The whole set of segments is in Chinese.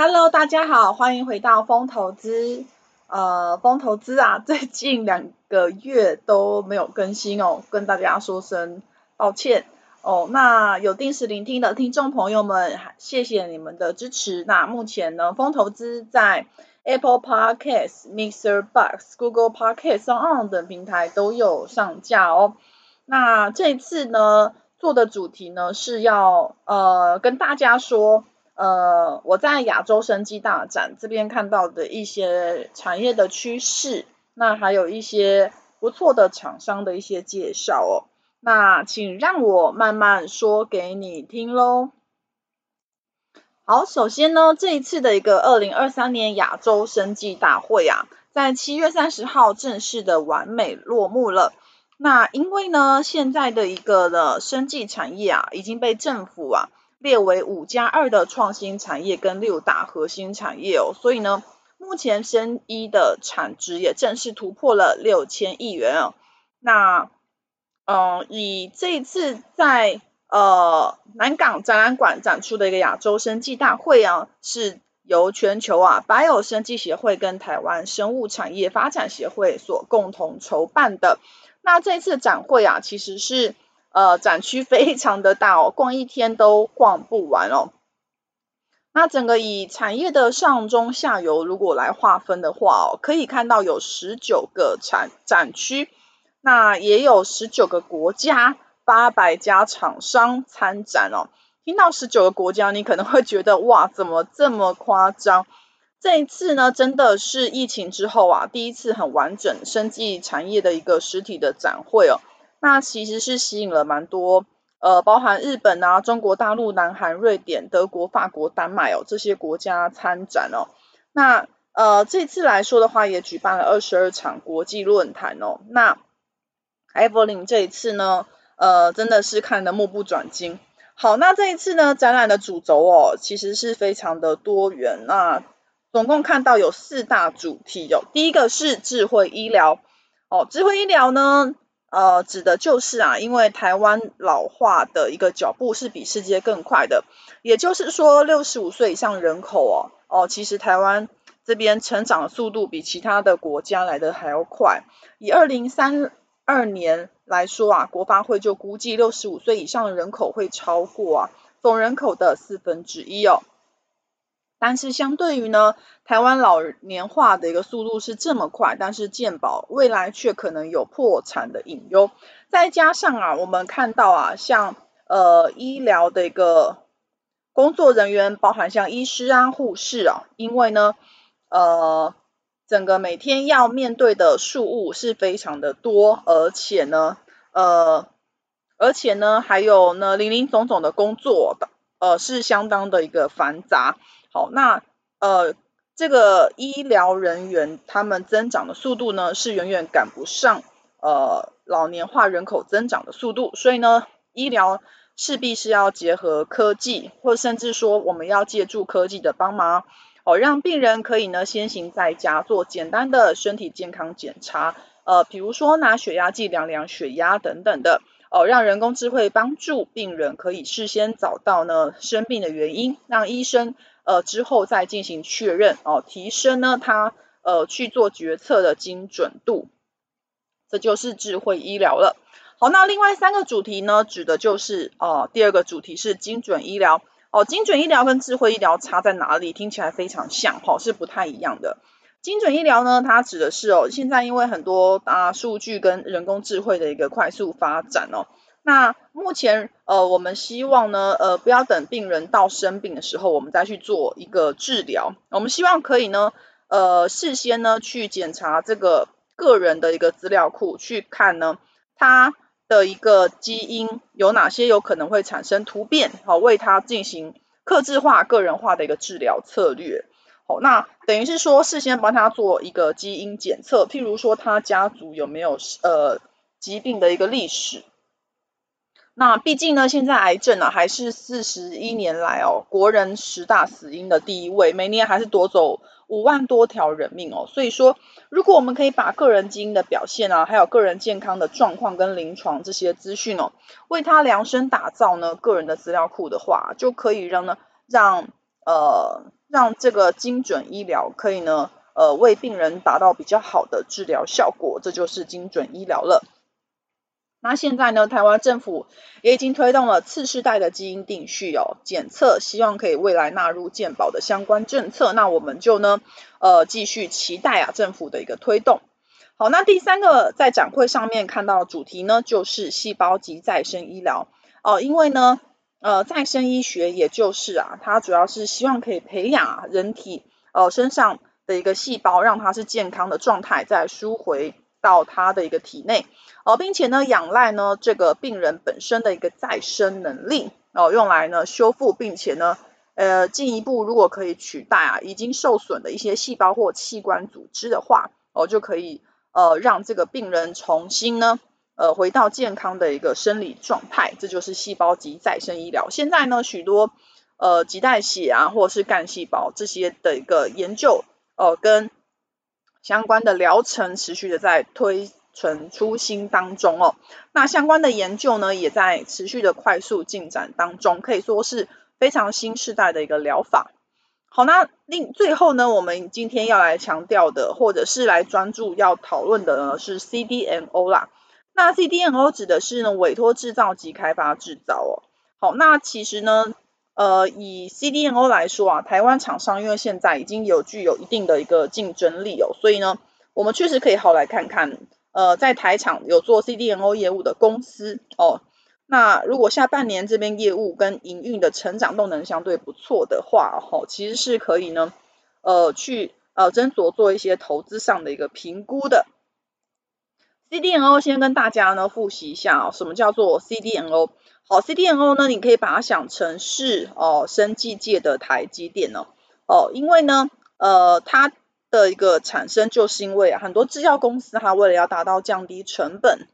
Hello，大家好，欢迎回到风投资。呃，风投资啊，最近两个月都没有更新哦，跟大家说声抱歉哦。那有定时聆听的听众朋友们，谢谢你们的支持。那目前呢，风投资在 Apple Podcasts、Mixer Box、Google Podcasts、on 等平台都有上架哦。那这次呢，做的主题呢是要呃跟大家说。呃，我在亚洲生技大展这边看到的一些产业的趋势，那还有一些不错的厂商的一些介绍哦。那请让我慢慢说给你听喽。好，首先呢，这一次的一个二零二三年亚洲生技大会啊，在七月三十号正式的完美落幕了。那因为呢，现在的一个的生技产业啊，已经被政府啊。列为五加二的创新产业跟六大核心产业哦，所以呢，目前生医的产值也正式突破了六千亿元哦。那，嗯、以这一次在呃南港展览馆展出的一个亚洲生技大会啊，是由全球啊 Bio 生技协会跟台湾生物产业发展协会所共同筹办的。那这次展会啊，其实是。呃，展区非常的大哦，逛一天都逛不完哦。那整个以产业的上中下游如果来划分的话哦，可以看到有十九个产展区，那也有十九个国家，八百家厂商参展哦。听到十九个国家，你可能会觉得哇，怎么这么夸张？这一次呢，真的是疫情之后啊，第一次很完整生技产业的一个实体的展会哦。那其实是吸引了蛮多，呃，包含日本啊、中国大陆、南韩、瑞典、德国、法国、丹麦哦这些国家参展哦。那呃这次来说的话，也举办了二十二场国际论坛哦。那 Evelyn 这一次呢，呃真的是看得目不转睛。好，那这一次呢，展览的主轴哦，其实是非常的多元。那总共看到有四大主题哦。第一个是智慧医疗哦，智慧医疗呢。呃，指的就是啊，因为台湾老化的一个脚步是比世界更快的，也就是说，六十五岁以上人口哦，哦，其实台湾这边成长的速度比其他的国家来的还要快。以二零三二年来说啊，国发会就估计六十五岁以上的人口会超过啊总人口的四分之一哦。但是相对于呢，台湾老年化的一个速度是这么快，但是健保未来却可能有破产的隐忧。再加上啊，我们看到啊，像呃医疗的一个工作人员，包含像医师啊、护士啊，因为呢呃整个每天要面对的事务是非常的多，而且呢呃而且呢还有呢林林总总的工作的呃是相当的一个繁杂。好，那呃，这个医疗人员他们增长的速度呢，是远远赶不上呃老年化人口增长的速度，所以呢，医疗势必是要结合科技，或甚至说我们要借助科技的帮忙，哦，让病人可以呢先行在家做简单的身体健康检查，呃，比如说拿血压计量量血压等等的，哦，让人工智慧帮助病人可以事先找到呢生病的原因，让医生。呃，之后再进行确认哦，提升呢，它呃去做决策的精准度，这就是智慧医疗了。好，那另外三个主题呢，指的就是哦，第二个主题是精准医疗哦，精准医疗跟智慧医疗差在哪里？听起来非常像哈，是不太一样的。精准医疗呢，它指的是哦，现在因为很多大数据跟人工智慧的一个快速发展哦。那目前呃，我们希望呢，呃，不要等病人到生病的时候，我们再去做一个治疗。我们希望可以呢，呃，事先呢去检查这个个人的一个资料库，去看呢他的一个基因有哪些有可能会产生突变，好，为他进行克制化、个人化的一个治疗策略。好，那等于是说事先帮他做一个基因检测，譬如说他家族有没有呃疾病的一个历史。那毕竟呢，现在癌症啊还是四十一年来哦国人十大死因的第一位，每年还是夺走五万多条人命哦。所以说，如果我们可以把个人基因的表现啊，还有个人健康的状况跟临床这些资讯哦，为他量身打造呢个人的资料库的话，就可以让呢让呃让这个精准医疗可以呢呃为病人达到比较好的治疗效果，这就是精准医疗了。那现在呢，台湾政府也已经推动了次世代的基因定序哦检测，希望可以未来纳入健保的相关政策。那我们就呢，呃，继续期待啊政府的一个推动。好，那第三个在展会上面看到的主题呢，就是细胞及再生医疗哦、呃，因为呢，呃，再生医学也就是啊，它主要是希望可以培养人体呃身上的一个细胞，让它是健康的状态，再输回到它的一个体内。哦，并且呢，仰赖呢这个病人本身的一个再生能力哦，用来呢修复，并且呢，呃，进一步如果可以取代啊已经受损的一些细胞或器官组织的话，哦，就可以呃让这个病人重新呢呃回到健康的一个生理状态，这就是细胞及再生医疗。现在呢，许多呃脐带血啊或者是干细胞这些的一个研究、呃，跟相关的疗程持续的在推。存初心当中哦，那相关的研究呢，也在持续的快速进展当中，可以说是非常新时代的一个疗法。好，那另最后呢，我们今天要来强调的，或者是来专注要讨论的呢，是 CDMO 啦。那 CDMO 指的是呢，委托制造及开发制造哦。好，那其实呢，呃，以 CDMO 来说啊，台湾厂商因为现在已经有具有一定的一个竞争力哦，所以呢，我们确实可以好来看看。呃，在台厂有做 CDMO 业务的公司哦，那如果下半年这边业务跟营运的成长动能相对不错的话，哦，其实是可以呢，呃，去呃斟酌做一些投资上的一个评估的。CDMO 先跟大家呢复习一下哦，什么叫做 CDMO？好，CDMO 呢，你可以把它想成是哦，生技界的台积电哦，哦，因为呢，呃，它的一个产生，就是因为，很多制药公司它为了要达到降低成本，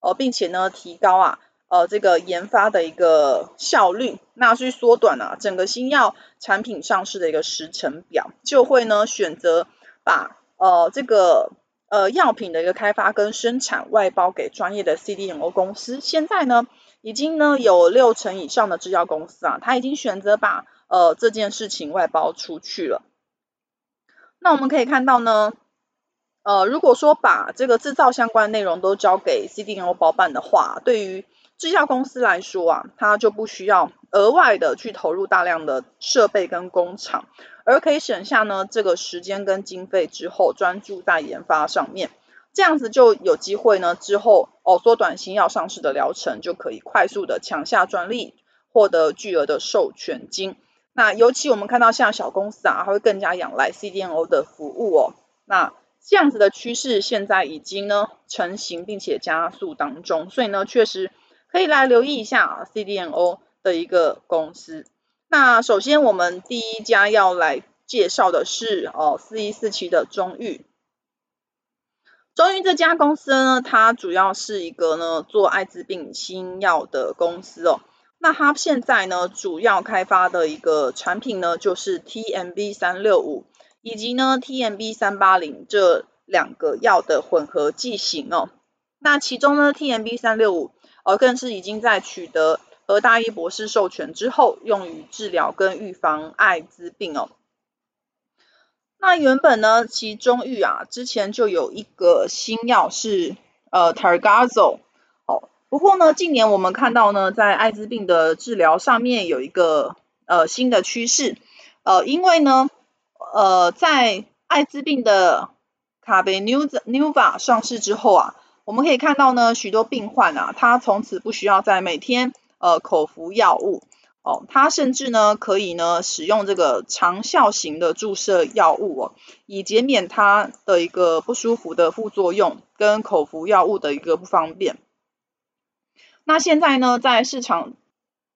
呃，并且呢提高啊，呃，这个研发的一个效率，那去缩短啊整个新药产品上市的一个时程表，就会呢选择把呃这个呃药品的一个开发跟生产外包给专业的 CDMO 公司。现在呢，已经呢有六成以上的制药公司啊，它已经选择把呃这件事情外包出去了。那我们可以看到呢，呃，如果说把这个制造相关内容都交给 CDO 包办的话，对于制药公司来说啊，它就不需要额外的去投入大量的设备跟工厂，而可以省下呢这个时间跟经费之后，专注在研发上面，这样子就有机会呢之后哦缩短新药上市的疗程，就可以快速的抢下专利，获得巨额的授权金。那尤其我们看到像小公司啊，还会更加仰赖 CDNO 的服务哦。那这样子的趋势现在已经呢成型，并且加速当中，所以呢确实可以来留意一下啊 CDNO 的一个公司。那首先我们第一家要来介绍的是哦四一四七的中裕。中裕这家公司呢，它主要是一个呢做艾滋病新药的公司哦。那它现在呢，主要开发的一个产品呢，就是 TMB 三六五以及呢 TMB 三八零这两个药的混合剂型哦。那其中呢 TMB 三六五呃更是已经在取得和大一博士授权之后，用于治疗跟预防艾滋病哦。那原本呢，其中裕啊之前就有一个新药是呃 Targazo 不过呢，近年我们看到呢，在艾滋病的治疗上面有一个呃新的趋势，呃，因为呢，呃，在艾滋病的卡贝纽纽瓦上市之后啊，我们可以看到呢，许多病患啊，他从此不需要再每天呃口服药物哦，他甚至呢可以呢使用这个长效型的注射药物哦，以减免他的一个不舒服的副作用跟口服药物的一个不方便。那现在呢，在市场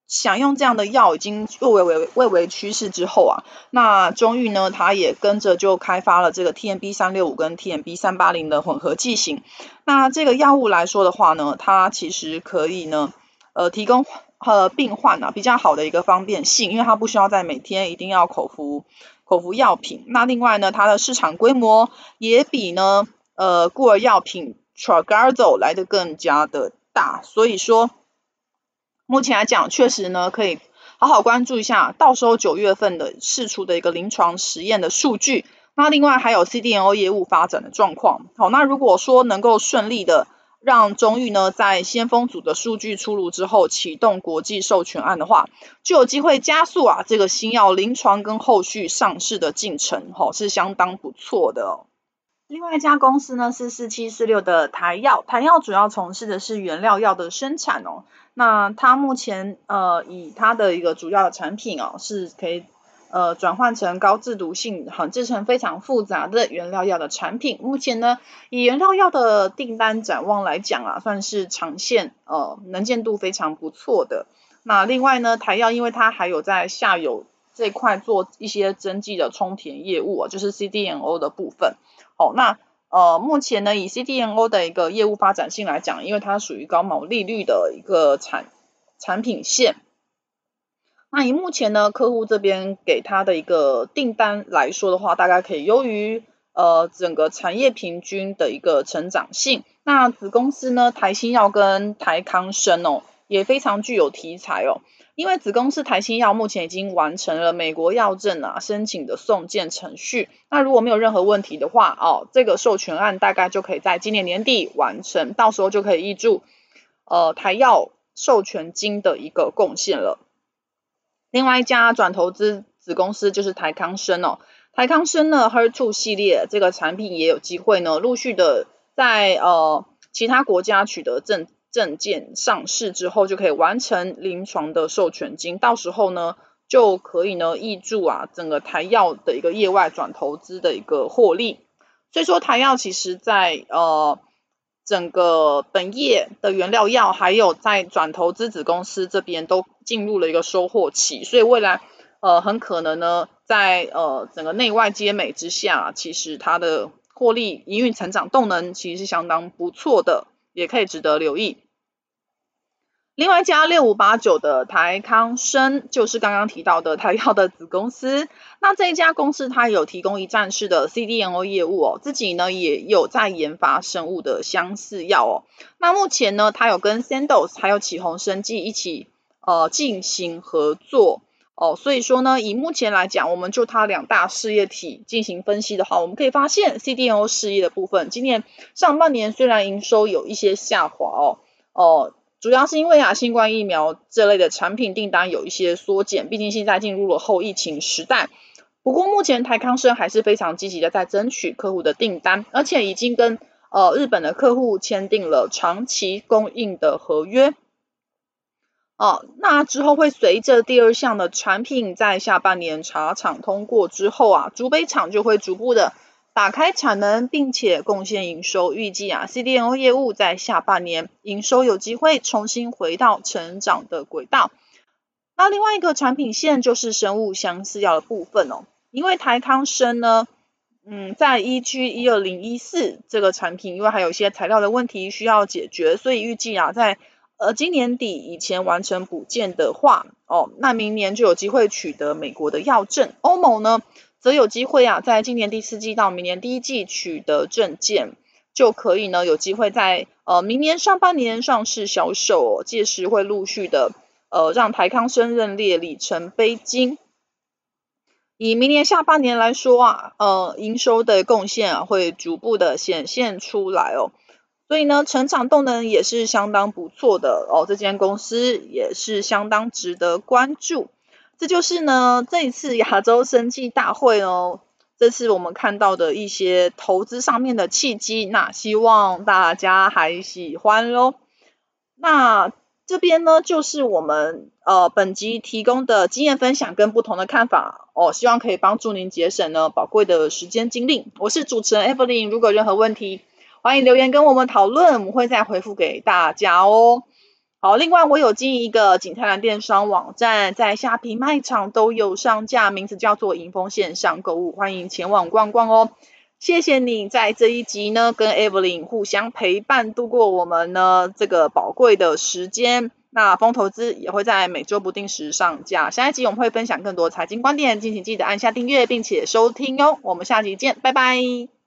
想用这样的药已经蔚为为为，为趋势之后啊，那中裕呢，它也跟着就开发了这个 TMB 三六五跟 TMB 三八零的混合剂型。那这个药物来说的话呢，它其实可以呢，呃，提供呃病患啊比较好的一个方便性，因为它不需要在每天一定要口服口服药品。那另外呢，它的市场规模也比呢呃孤儿药品 t r a g a r z o 来的更加的大，所以说。目前来讲，确实呢，可以好好关注一下，到时候九月份的试出的一个临床实验的数据。那另外还有 C D N O 业务发展的状况。好，那如果说能够顺利的让中裕呢，在先锋组的数据出炉之后启动国际授权案的话，就有机会加速啊这个新药临床跟后续上市的进程，吼，是相当不错的哦。另外一家公司呢是四七四六的台药，台药主要从事的是原料药的生产哦。那它目前呃以它的一个主要的产品哦，是可以呃转换成高致毒性、很制成非常复杂的原料药的产品。目前呢以原料药的订单展望来讲啊，算是长线呃能见度非常不错的。那另外呢台药因为它还有在下游这块做一些针剂的充填业务啊，就是 CDMO 的部分。好，那呃，目前呢，以 CDMO 的一个业务发展性来讲，因为它属于高毛利率的一个产产品线，那以目前呢，客户这边给他的一个订单来说的话，大概可以优于呃整个产业平均的一个成长性。那子公司呢，台新药跟台康生哦，也非常具有题材哦。因为子公司台新药目前已经完成了美国药证啊申请的送件程序，那如果没有任何问题的话，哦，这个授权案大概就可以在今年年底完成，到时候就可以挹注呃台药授权金的一个贡献了。另外一家转投资子公司就是台康生哦，台康生呢 HER2 系列这个产品也有机会呢陆续的在呃其他国家取得证。证件上市之后就可以完成临床的授权金，到时候呢就可以呢挹注啊整个台药的一个业外转投资的一个获利。所以说台药其实在呃整个本业的原料药还有在转投资子公司这边都进入了一个收获期，所以未来呃很可能呢在呃整个内外皆美之下，其实它的获利营运成长动能其实是相当不错的，也可以值得留意。另外一家六五八九的台康生，就是刚刚提到的台药的子公司。那这一家公司它有提供一站式的 CDMO 业务哦，自己呢也有在研发生物的相似药哦。那目前呢，它有跟 Sandoz 还有启宏生技一起呃进行合作哦。所以说呢，以目前来讲，我们就它两大事业体进行分析的话，我们可以发现 CDMO 事业的部分，今年上半年虽然营收有一些下滑哦哦。主要是因为啊，新冠疫苗这类的产品订单有一些缩减，毕竟现在进入了后疫情时代。不过目前台康生还是非常积极的在争取客户的订单，而且已经跟呃日本的客户签订了长期供应的合约。哦，那之后会随着第二项的产品在下半年茶厂通过之后啊，竹北厂就会逐步的。打开产能，并且贡献营收，预计啊，CDN O 业务在下半年营收有机会重新回到成长的轨道。那另外一个产品线就是生物相似药的部分哦，因为台康生呢，嗯，在 EG 一二零一四这个产品，因为还有一些材料的问题需要解决，所以预计啊，在呃今年底以前完成补件的话，哦，那明年就有机会取得美国的药证。欧盟呢？则有机会啊，在今年第四季到明年第一季取得证件，就可以呢有机会在呃明年上半年上市销售哦，届时会陆续的呃让台康生认列里程碑金。以明年下半年来说啊，呃营收的贡献啊会逐步的显现出来哦，所以呢成长动能也是相当不错的哦，这间公司也是相当值得关注。这就是呢，这一次亚洲生技大会哦，这次我们看到的一些投资上面的契机，那希望大家还喜欢喽。那这边呢，就是我们呃本集提供的经验分享跟不同的看法哦，希望可以帮助您节省呢宝贵的时间精力。我是主持人 Evelyn，如果任何问题，欢迎留言跟我们讨论，我们会再回复给大家哦。好，另外我有经营一个景泰蓝电商网站，在虾皮卖场都有上架，名字叫做莹丰线上购物，欢迎前往逛逛哦。谢谢你在这一集呢跟 Evelyn 互相陪伴度过我们呢这个宝贵的时间。那风投资也会在每周不定时上架，下一集我们会分享更多财经观点，敬请记得按下订阅并且收听哟。我们下集见，拜拜。